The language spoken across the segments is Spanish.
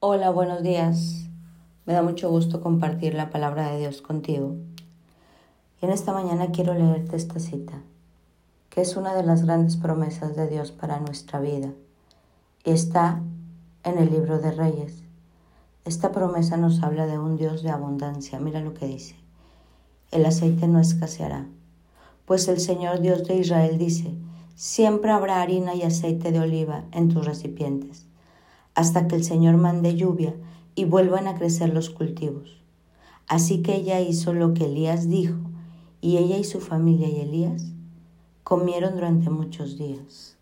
Hola, buenos días. Me da mucho gusto compartir la palabra de Dios contigo. Y en esta mañana quiero leerte esta cita, que es una de las grandes promesas de Dios para nuestra vida. Y está en el libro de Reyes. Esta promesa nos habla de un Dios de abundancia. Mira lo que dice. El aceite no escaseará. Pues el Señor Dios de Israel dice, siempre habrá harina y aceite de oliva en tus recipientes hasta que el Señor mande lluvia y vuelvan a crecer los cultivos. Así que ella hizo lo que Elías dijo, y ella y su familia y Elías comieron durante muchos días.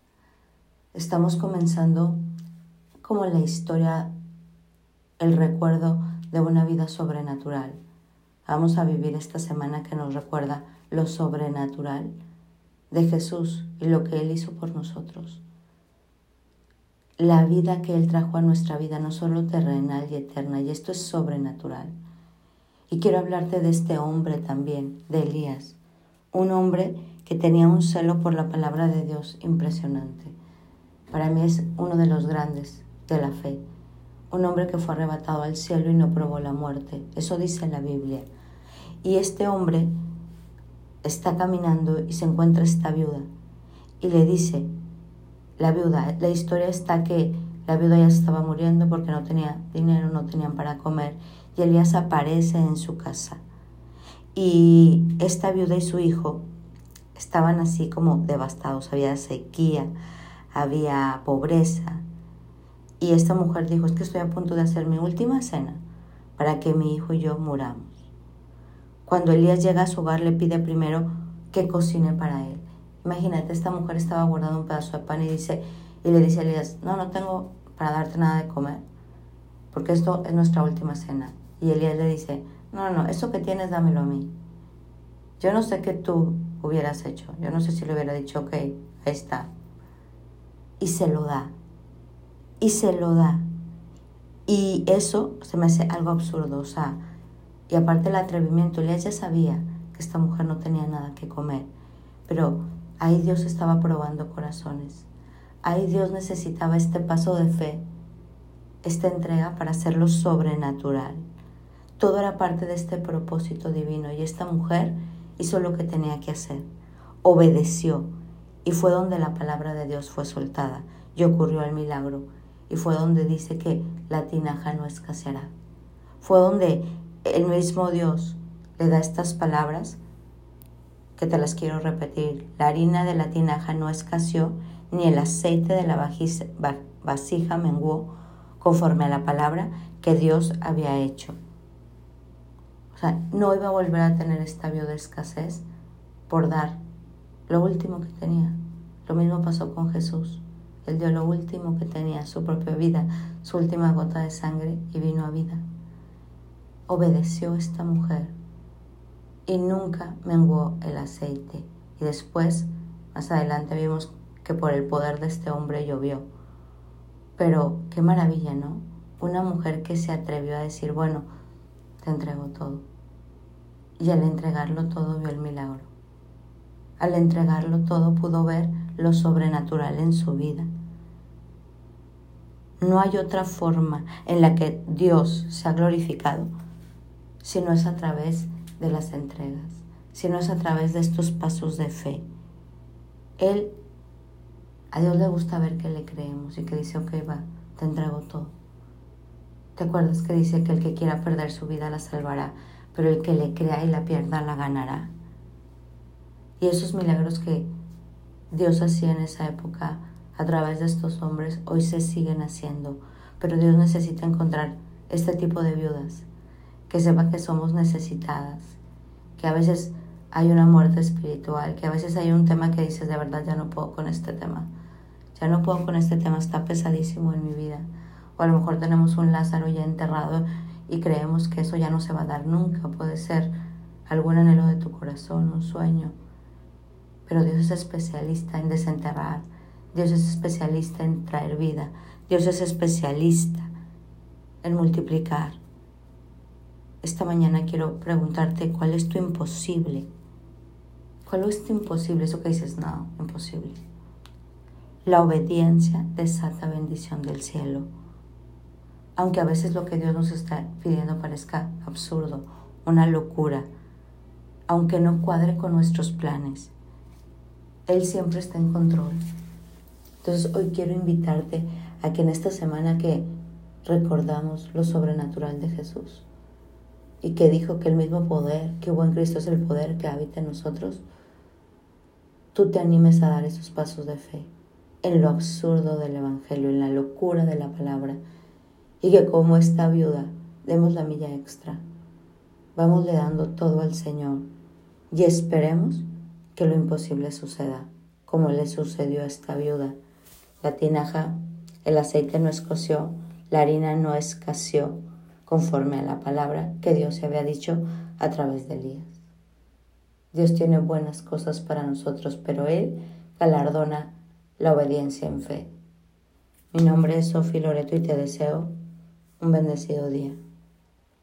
Estamos comenzando como la historia, el recuerdo de una vida sobrenatural. Vamos a vivir esta semana que nos recuerda lo sobrenatural de Jesús y lo que Él hizo por nosotros la vida que Él trajo a nuestra vida, no solo terrenal y eterna, y esto es sobrenatural. Y quiero hablarte de este hombre también, de Elías, un hombre que tenía un celo por la palabra de Dios impresionante. Para mí es uno de los grandes de la fe, un hombre que fue arrebatado al cielo y no probó la muerte, eso dice la Biblia. Y este hombre está caminando y se encuentra esta viuda y le dice, la viuda. La historia está que la viuda ya estaba muriendo porque no tenía dinero, no tenían para comer y Elías aparece en su casa. Y esta viuda y su hijo estaban así como devastados, había sequía, había pobreza. Y esta mujer dijo, es que estoy a punto de hacer mi última cena para que mi hijo y yo muramos. Cuando Elías llega a su hogar le pide primero que cocine para él. Imagínate, esta mujer estaba guardando un pedazo de pan y, dice, y le dice a Elías, no, no tengo para darte nada de comer, porque esto es nuestra última cena. Y Elías le dice, no, no, eso que tienes dámelo a mí. Yo no sé qué tú hubieras hecho, yo no sé si le hubiera dicho, ok, ahí está. Y se lo da, y se lo da. Y eso se me hace algo absurdo, o sea, y aparte el atrevimiento, Elías ya sabía que esta mujer no tenía nada que comer, pero Ahí Dios estaba probando corazones. Ahí Dios necesitaba este paso de fe, esta entrega para hacerlo sobrenatural. Todo era parte de este propósito divino y esta mujer hizo lo que tenía que hacer. Obedeció y fue donde la palabra de Dios fue soltada y ocurrió el milagro. Y fue donde dice que la tinaja no escaseará. Fue donde el mismo Dios le da estas palabras que te las quiero repetir. La harina de la tinaja no escaseó, ni el aceite de la vasija menguó, conforme a la palabra que Dios había hecho. O sea, no iba a volver a tener esta de escasez por dar lo último que tenía. Lo mismo pasó con Jesús. Él dio lo último que tenía, su propia vida, su última gota de sangre y vino a vida. Obedeció esta mujer y nunca menguó el aceite. Y después, más adelante, vimos que por el poder de este hombre llovió. Pero qué maravilla, ¿no? Una mujer que se atrevió a decir, bueno, te entrego todo. Y al entregarlo todo vio el milagro. Al entregarlo todo pudo ver lo sobrenatural en su vida. No hay otra forma en la que Dios se ha glorificado si no es a través de las entregas, sino es a través de estos pasos de fe. Él, a Dios le gusta ver que le creemos y que dice, ok, va, te entrego todo. ¿Te acuerdas que dice que el que quiera perder su vida la salvará, pero el que le crea y la pierda la ganará? Y esos milagros que Dios hacía en esa época a través de estos hombres hoy se siguen haciendo, pero Dios necesita encontrar este tipo de viudas que sepa que somos necesitadas, que a veces hay una muerte espiritual, que a veces hay un tema que dices, de verdad ya no puedo con este tema, ya no puedo con este tema, está pesadísimo en mi vida. O a lo mejor tenemos un Lázaro ya enterrado y creemos que eso ya no se va a dar nunca, puede ser algún anhelo de tu corazón, un sueño. Pero Dios es especialista en desenterrar, Dios es especialista en traer vida, Dios es especialista en multiplicar. Esta mañana quiero preguntarte cuál es tu imposible. ¿Cuál es tu imposible? Eso que dices, no, imposible. La obediencia desata bendición del cielo. aunque a veces lo que Dios nos está pidiendo parezca absurdo, una locura, aunque no cuadre con nuestros planes. Él siempre está en control. Entonces hoy quiero invitarte a que en esta semana que recordamos lo sobrenatural de Jesús y que dijo que el mismo poder que hubo en Cristo es el poder que habita en nosotros, tú te animes a dar esos pasos de fe en lo absurdo del Evangelio, en la locura de la palabra y que como esta viuda demos la milla extra. Vamos le dando todo al Señor y esperemos que lo imposible suceda, como le sucedió a esta viuda. La tinaja, el aceite no escoció, la harina no escaseó, conforme a la palabra que Dios se había dicho a través de Elías. Dios tiene buenas cosas para nosotros, pero Él galardona la obediencia en fe. Mi nombre es Sofi Loreto y te deseo un bendecido día.